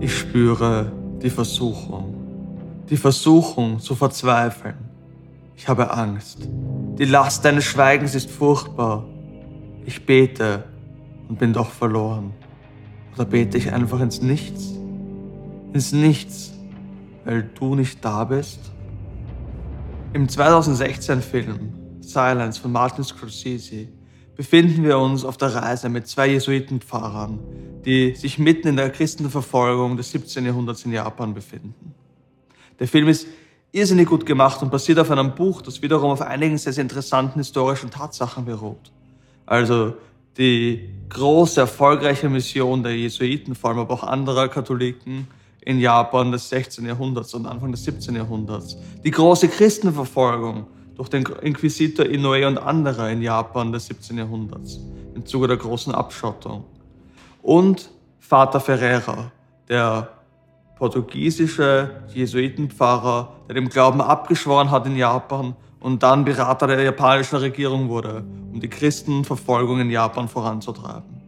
Ich spüre die Versuchung. Die Versuchung zu verzweifeln. Ich habe Angst. Die Last deines Schweigens ist furchtbar. Ich bete und bin doch verloren. Oder bete ich einfach ins Nichts? Ins Nichts, weil du nicht da bist? Im 2016-Film Silence von Martin Scorsese befinden wir uns auf der Reise mit zwei Jesuitenpfarrern, die sich mitten in der Christenverfolgung des 17. Jahrhunderts in Japan befinden. Der Film ist irrsinnig gut gemacht und basiert auf einem Buch, das wiederum auf einigen sehr, sehr interessanten historischen Tatsachen beruht. Also die große, erfolgreiche Mission der Jesuiten, vor allem aber auch anderer Katholiken in Japan des 16. Jahrhunderts und Anfang des 17. Jahrhunderts. Die große Christenverfolgung durch den Inquisitor Inoue und andere in Japan des 17. Jahrhunderts im Zuge der großen Abschottung. Und Vater Ferreira, der portugiesische Jesuitenpfarrer, der dem Glauben abgeschworen hat in Japan und dann Berater der japanischen Regierung wurde, um die Christenverfolgung in Japan voranzutreiben.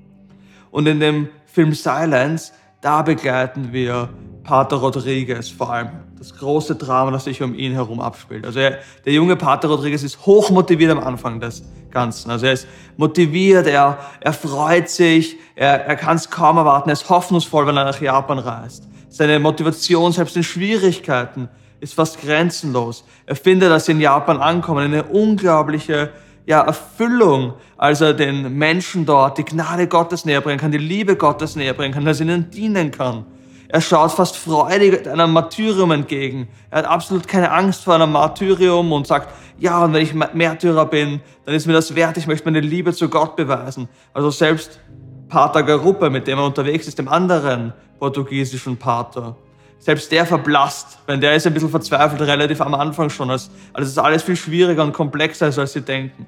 Und in dem Film Silence, da begleiten wir Pater Rodriguez vor allem. Das große Drama, das sich um ihn herum abspielt. Also er, der junge Pater Rodriguez ist hochmotiviert am Anfang des Ganzen. Also er ist motiviert, er, er freut sich, er, er kann es kaum erwarten, er ist hoffnungsvoll, wenn er nach Japan reist. Seine Motivation, selbst in Schwierigkeiten, ist fast grenzenlos. Er findet, dass sie in Japan ankommen, eine unglaubliche ja, Erfüllung, als er den Menschen dort die Gnade Gottes näher bringen kann, die Liebe Gottes näher bringen kann, dass er ihnen dienen kann. Er schaut fast freudig einem Martyrium entgegen. Er hat absolut keine Angst vor einem Martyrium und sagt, ja, und wenn ich Märtyrer bin, dann ist mir das wert, ich möchte meine Liebe zu Gott beweisen. Also selbst Pater Garuppe, mit dem er unterwegs ist, dem anderen portugiesischen Pater, selbst der verblasst, wenn der ist ein bisschen verzweifelt, relativ am Anfang schon. Also es ist alles viel schwieriger und komplexer, als sie denken.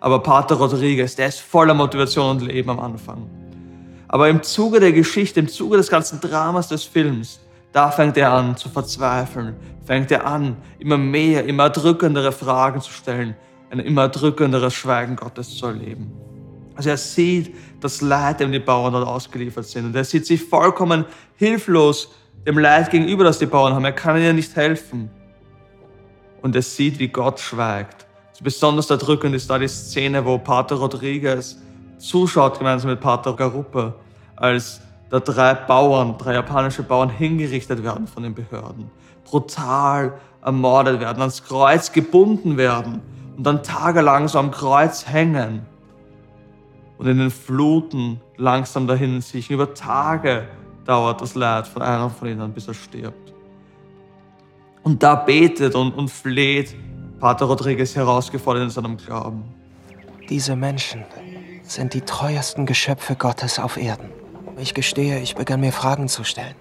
Aber Pater Rodriguez, der ist voller Motivation und Leben am Anfang. Aber im Zuge der Geschichte, im Zuge des ganzen Dramas des Films, da fängt er an zu verzweifeln, fängt er an, immer mehr, immer drückendere Fragen zu stellen, ein immer drückenderes Schweigen Gottes zu erleben. Also er sieht das Leid, dem die Bauern dort ausgeliefert sind. Und er sieht sich vollkommen hilflos dem Leid gegenüber, das die Bauern haben. Er kann ihnen nicht helfen. Und er sieht, wie Gott schweigt. So besonders erdrückend ist da die Szene, wo Pater Rodriguez zuschaut, gemeinsam mit Pater Garuppe, als da drei Bauern, drei japanische Bauern hingerichtet werden von den Behörden, brutal ermordet werden, ans Kreuz gebunden werden und dann tagelang so am Kreuz hängen und in den Fluten langsam dahin sich. Über Tage dauert das Leid von einem von ihnen, bis er stirbt. Und da betet und, und fleht Pater Rodriguez herausgefordert in seinem Glauben. Diese Menschen sind die treuesten Geschöpfe Gottes auf Erden. Ich gestehe, ich begann mir Fragen zu stellen.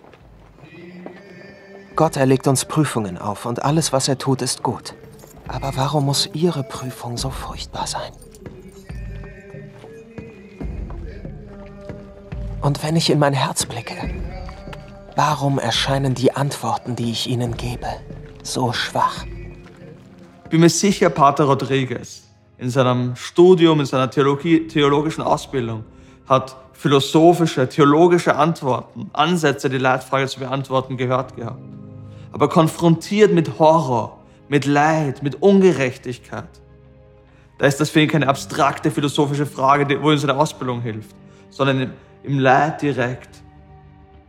Gott erlegt uns Prüfungen auf und alles, was er tut, ist gut. Aber warum muss Ihre Prüfung so furchtbar sein? Und wenn ich in mein Herz blicke, warum erscheinen die Antworten, die ich Ihnen gebe, so schwach? Bin mir sicher, Pater Rodriguez in seinem Studium, in seiner Theologie, theologischen Ausbildung hat philosophische, theologische Antworten, Ansätze, die Leitfrage zu beantworten, gehört gehabt. Aber konfrontiert mit Horror, mit Leid, mit Ungerechtigkeit, da ist das für ihn keine abstrakte philosophische Frage, wo ihm seine Ausbildung hilft, sondern im Leid direkt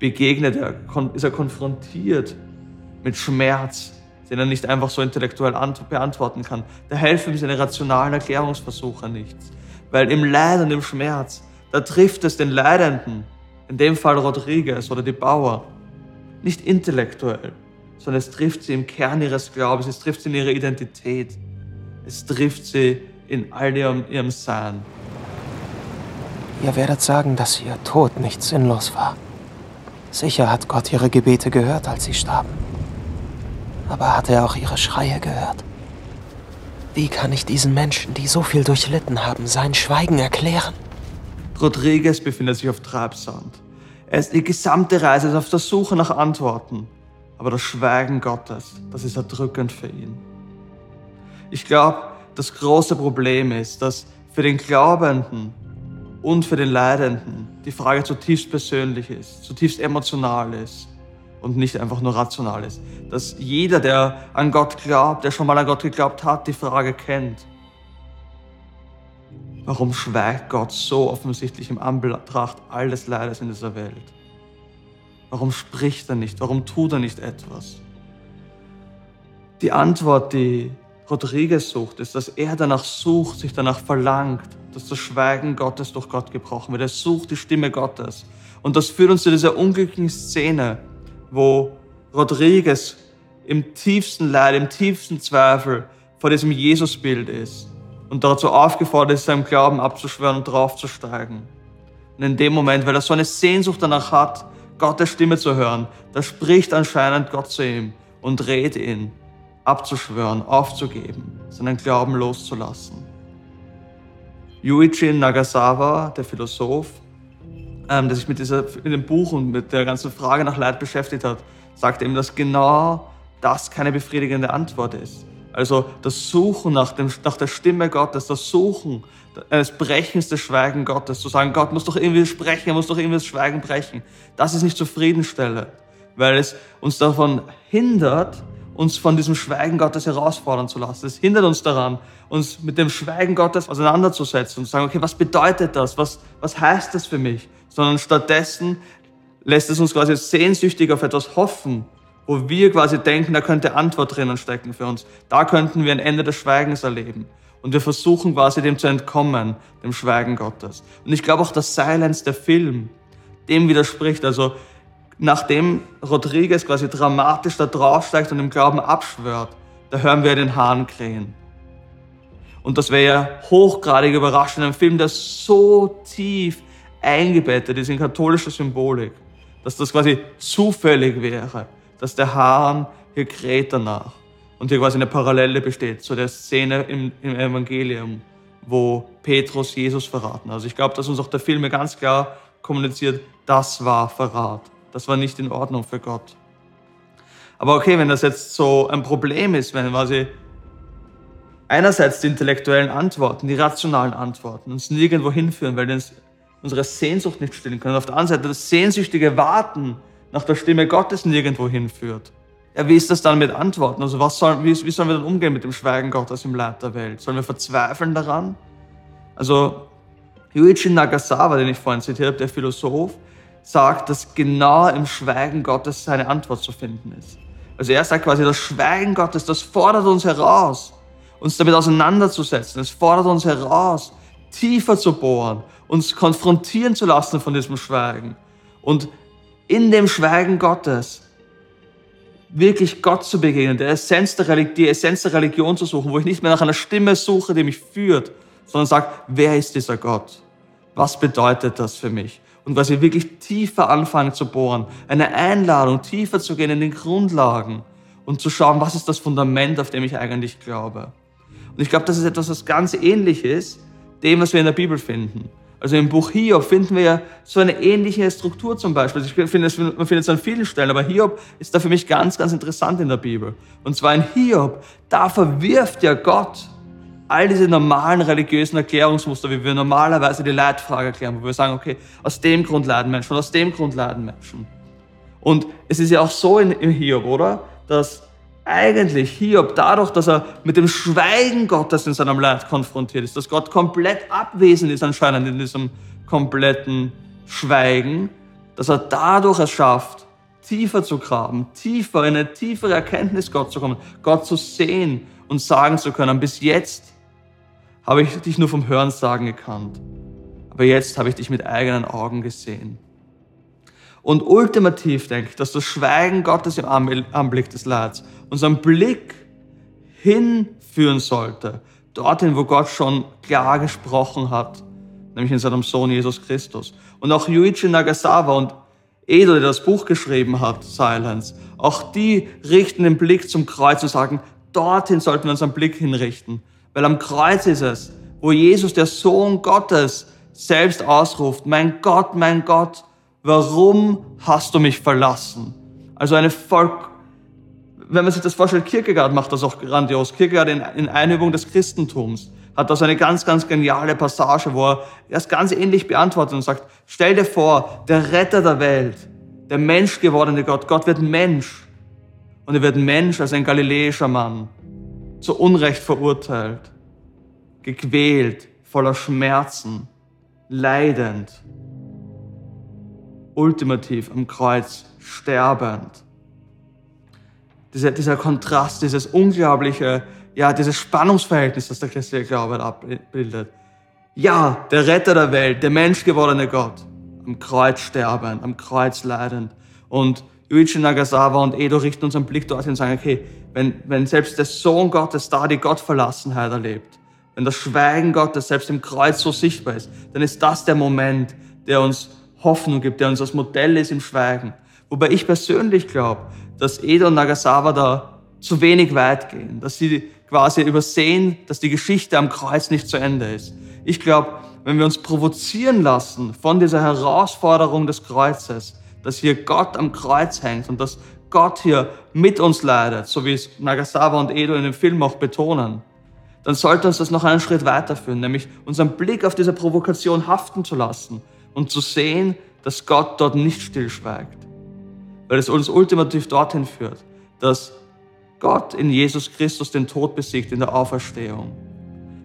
begegnet er, ist er konfrontiert mit Schmerz, den er nicht einfach so intellektuell beantworten kann. Da helfen ihm seine rationalen Erklärungsversuche nichts. Weil im Leid und im Schmerz, da trifft es den Leidenden, in dem Fall Rodriguez oder die Bauer, nicht intellektuell, sondern es trifft sie im Kern ihres Glaubens, es trifft sie in ihrer Identität, es trifft sie in all ihrem, ihrem Sein. Ihr werdet sagen, dass ihr Tod nicht sinnlos war. Sicher hat Gott ihre Gebete gehört, als sie starben. Aber hat er auch ihre Schreie gehört? Wie kann ich diesen Menschen, die so viel durchlitten haben, sein Schweigen erklären? Rodriguez befindet sich auf Treibsand. Er ist die gesamte Reise auf der Suche nach Antworten. Aber das Schweigen Gottes, das ist erdrückend für ihn. Ich glaube, das große Problem ist, dass für den Glaubenden und für den Leidenden die Frage zutiefst persönlich ist, zutiefst emotional ist und nicht einfach nur rational ist. Dass jeder, der an Gott glaubt, der schon mal an Gott geglaubt hat, die Frage kennt. Warum schweigt Gott so offensichtlich im Anbetracht all des Leides in dieser Welt? Warum spricht er nicht? Warum tut er nicht etwas? Die Antwort, die Rodriguez sucht, ist, dass er danach sucht, sich danach verlangt, dass das Schweigen Gottes durch Gott gebrochen wird. Er sucht die Stimme Gottes. Und das führt uns zu dieser unglücklichen Szene, wo Rodriguez im tiefsten Leid, im tiefsten Zweifel vor diesem Jesusbild ist und dazu aufgefordert ist, seinem Glauben abzuschwören und draufzusteigen. Und in dem Moment, weil er so eine Sehnsucht danach hat, Gottes Stimme zu hören, da spricht anscheinend Gott zu ihm und rät ihn, abzuschwören, aufzugeben, seinen Glauben loszulassen. Yuichi Nagasawa, der Philosoph, ähm, der sich mit, dieser, mit dem Buch und mit der ganzen Frage nach Leid beschäftigt hat, sagt eben, dass genau das keine befriedigende Antwort ist. Also das Suchen nach, dem, nach der Stimme Gottes, das Suchen eines Brechens des Schweigen Gottes, zu sagen, Gott muss doch irgendwie sprechen, er muss doch irgendwie das Schweigen brechen, das ist nicht zufriedenstellend, weil es uns davon hindert, uns von diesem Schweigen Gottes herausfordern zu lassen. Es hindert uns daran, uns mit dem Schweigen Gottes auseinanderzusetzen und zu sagen, okay, was bedeutet das? Was, was heißt das für mich? Sondern stattdessen lässt es uns quasi sehnsüchtig auf etwas hoffen, wo wir quasi denken, da könnte Antwort drinnen stecken für uns. Da könnten wir ein Ende des Schweigens erleben. Und wir versuchen quasi dem zu entkommen, dem Schweigen Gottes. Und ich glaube auch, dass Silence, der Film, dem widerspricht. Also nachdem Rodriguez quasi dramatisch da draufsteigt und im Glauben abschwört, da hören wir den Hahn krähen. Und das wäre ja hochgradig überraschend, ein Film, der so tief eingebettet ist in katholische Symbolik, dass das quasi zufällig wäre, dass der Hahn hier kräht danach und hier quasi eine Parallele besteht zu der Szene im, im Evangelium, wo Petrus Jesus verraten. Also ich glaube, dass uns auch der Film ganz klar kommuniziert, das war Verrat. Das war nicht in Ordnung für Gott. Aber okay, wenn das jetzt so ein Problem ist, wenn quasi einerseits die intellektuellen Antworten, die rationalen Antworten uns nirgendwo hinführen, weil wir unsere Sehnsucht nicht stillen können, auf der anderen Seite das sehnsüchtige Warten nach der Stimme Gottes nirgendwo hinführt. Ja, wie ist das dann mit Antworten? Also was soll, wie, wie sollen wir dann umgehen mit dem Schweigen Gottes im Leid der Welt? Sollen wir verzweifeln daran? Also Yuichi Nagasawa, den ich vorhin zitiert habe, der Philosoph, sagt, dass genau im Schweigen Gottes seine Antwort zu finden ist. Also er sagt quasi, das Schweigen Gottes, das fordert uns heraus, uns damit auseinanderzusetzen. Es fordert uns heraus, tiefer zu bohren, uns konfrontieren zu lassen von diesem Schweigen. Und in dem Schweigen Gottes wirklich Gott zu begegnen, der Essenz der Religion, die Essenz der Religion zu suchen, wo ich nicht mehr nach einer Stimme suche, die mich führt, sondern sage, wer ist dieser Gott? Was bedeutet das für mich? und quasi wirklich tiefer anfangen zu bohren. Eine Einladung, tiefer zu gehen in den Grundlagen und zu schauen, was ist das Fundament, auf dem ich eigentlich glaube. Und ich glaube, das ist etwas, was ganz ähnlich ist dem, was wir in der Bibel finden. Also im Buch Hiob finden wir ja so eine ähnliche Struktur zum Beispiel. Also ich finde, man findet es an vielen Stellen, aber Hiob ist da für mich ganz, ganz interessant in der Bibel. Und zwar in Hiob, da verwirft ja Gott all diese normalen religiösen Erklärungsmuster, wie wir normalerweise die Leitfrage erklären, wo wir sagen, okay, aus dem Grund leiden Menschen und aus dem Grund leiden Menschen. Und es ist ja auch so in, in Hiob, oder? Dass eigentlich Hiob dadurch, dass er mit dem Schweigen Gottes in seinem Leid konfrontiert ist, dass Gott komplett abwesend ist anscheinend in diesem kompletten Schweigen, dass er dadurch es schafft, tiefer zu graben, tiefer in eine tiefere Erkenntnis Gott zu kommen, Gott zu sehen und sagen zu können, bis jetzt habe ich dich nur vom Hörensagen gekannt. Aber jetzt habe ich dich mit eigenen Augen gesehen. Und ultimativ denke ich, dass das Schweigen Gottes im Anblick des Leids unseren Blick hinführen sollte, dorthin, wo Gott schon klar gesprochen hat, nämlich in seinem Sohn Jesus Christus. Und auch Yuichi Nagasawa und Edo, der das Buch geschrieben hat, Silence, auch die richten den Blick zum Kreuz und sagen, dorthin sollten wir unseren Blick hinrichten. Weil am Kreuz ist es, wo Jesus, der Sohn Gottes, selbst ausruft, mein Gott, mein Gott, warum hast du mich verlassen? Also eine Volk, wenn man sich das vorstellt, Kierkegaard macht das auch grandios. Kierkegaard in, in Einübung des Christentums hat da so eine ganz, ganz geniale Passage, wo er das ganz ähnlich beantwortet und sagt, stell dir vor, der Retter der Welt, der Mensch gewordene Gott, Gott wird Mensch. Und er wird Mensch als ein galiläischer Mann, zu Unrecht verurteilt, gequält, voller Schmerzen, leidend, ultimativ am Kreuz sterbend. Dieser, dieser Kontrast, dieses unglaubliche, ja, dieses Spannungsverhältnis, das der christliche Glaube abbildet. Ja, der Retter der Welt, der menschgewordene Gott, am Kreuz sterbend, am Kreuz leidend. Und Yuichi Nagasawa und Edo richten unseren Blick dorthin und sagen, okay, wenn, wenn selbst der Sohn Gottes da die Gottverlassenheit erlebt, wenn das Schweigen Gottes selbst im Kreuz so sichtbar ist, dann ist das der Moment, der uns Hoffnung gibt, der uns das Modell ist im Schweigen. Wobei ich persönlich glaube, dass Edo und Nagasawa da zu wenig weit gehen, dass sie quasi übersehen, dass die Geschichte am Kreuz nicht zu Ende ist. Ich glaube, wenn wir uns provozieren lassen von dieser Herausforderung des Kreuzes, dass hier Gott am Kreuz hängt und dass Gott hier mit uns leidet, so wie es Nagasawa und Edo in dem Film auch betonen, dann sollte uns das noch einen Schritt weiterführen, nämlich unseren Blick auf diese Provokation haften zu lassen und zu sehen, dass Gott dort nicht stillschweigt. Weil es uns ultimativ dorthin führt, dass Gott in Jesus Christus den Tod besiegt in der Auferstehung.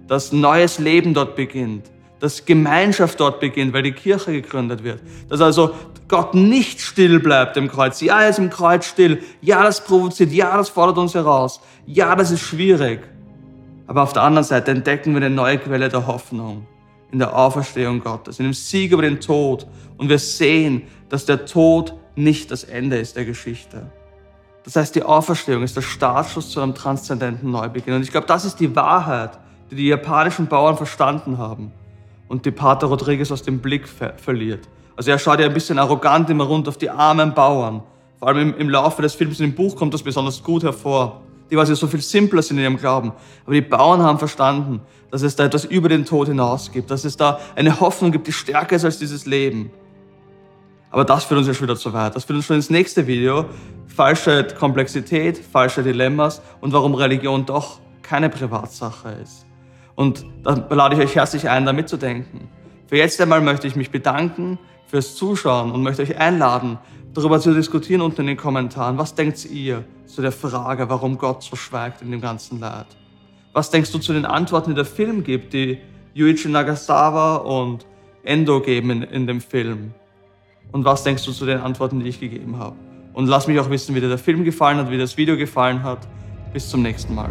Dass neues Leben dort beginnt. Dass Gemeinschaft dort beginnt, weil die Kirche gegründet wird. Dass also Gott nicht still bleibt im Kreuz. Ja, er ist im Kreuz still. Ja, das provoziert. Ja, das fordert uns heraus. Ja, das ist schwierig. Aber auf der anderen Seite entdecken wir eine neue Quelle der Hoffnung in der Auferstehung Gottes, in dem Sieg über den Tod. Und wir sehen, dass der Tod nicht das Ende ist der Geschichte. Das heißt, die Auferstehung ist der Startschuss zu einem transzendenten Neubeginn. Und ich glaube, das ist die Wahrheit, die die japanischen Bauern verstanden haben und die Pater Rodriguez aus dem Blick ver verliert. Also er schaut ja ein bisschen arrogant immer rund auf die armen Bauern. Vor allem im, im Laufe des Films in dem Buch kommt das besonders gut hervor die quasi so viel simpler sind in ihrem Glauben. Aber die Bauern haben verstanden, dass es da etwas über den Tod hinaus gibt, dass es da eine Hoffnung gibt, die stärker ist als dieses Leben. Aber das führt uns ja schon wieder zu weit. Das führt uns schon ins nächste Video. Falsche Komplexität, falsche Dilemmas und warum Religion doch keine Privatsache ist. Und da lade ich euch herzlich ein, da mitzudenken. Für jetzt einmal möchte ich mich bedanken fürs Zuschauen und möchte euch einladen, darüber zu diskutieren unten in den Kommentaren. Was denkt ihr zu der Frage, warum Gott so schweigt in dem ganzen Leid? Was denkst du zu den Antworten, die der Film gibt, die Yuichi Nagasawa und Endo geben in, in dem Film? Und was denkst du zu den Antworten, die ich gegeben habe? Und lass mich auch wissen, wie dir der Film gefallen hat, wie dir das Video gefallen hat. Bis zum nächsten Mal.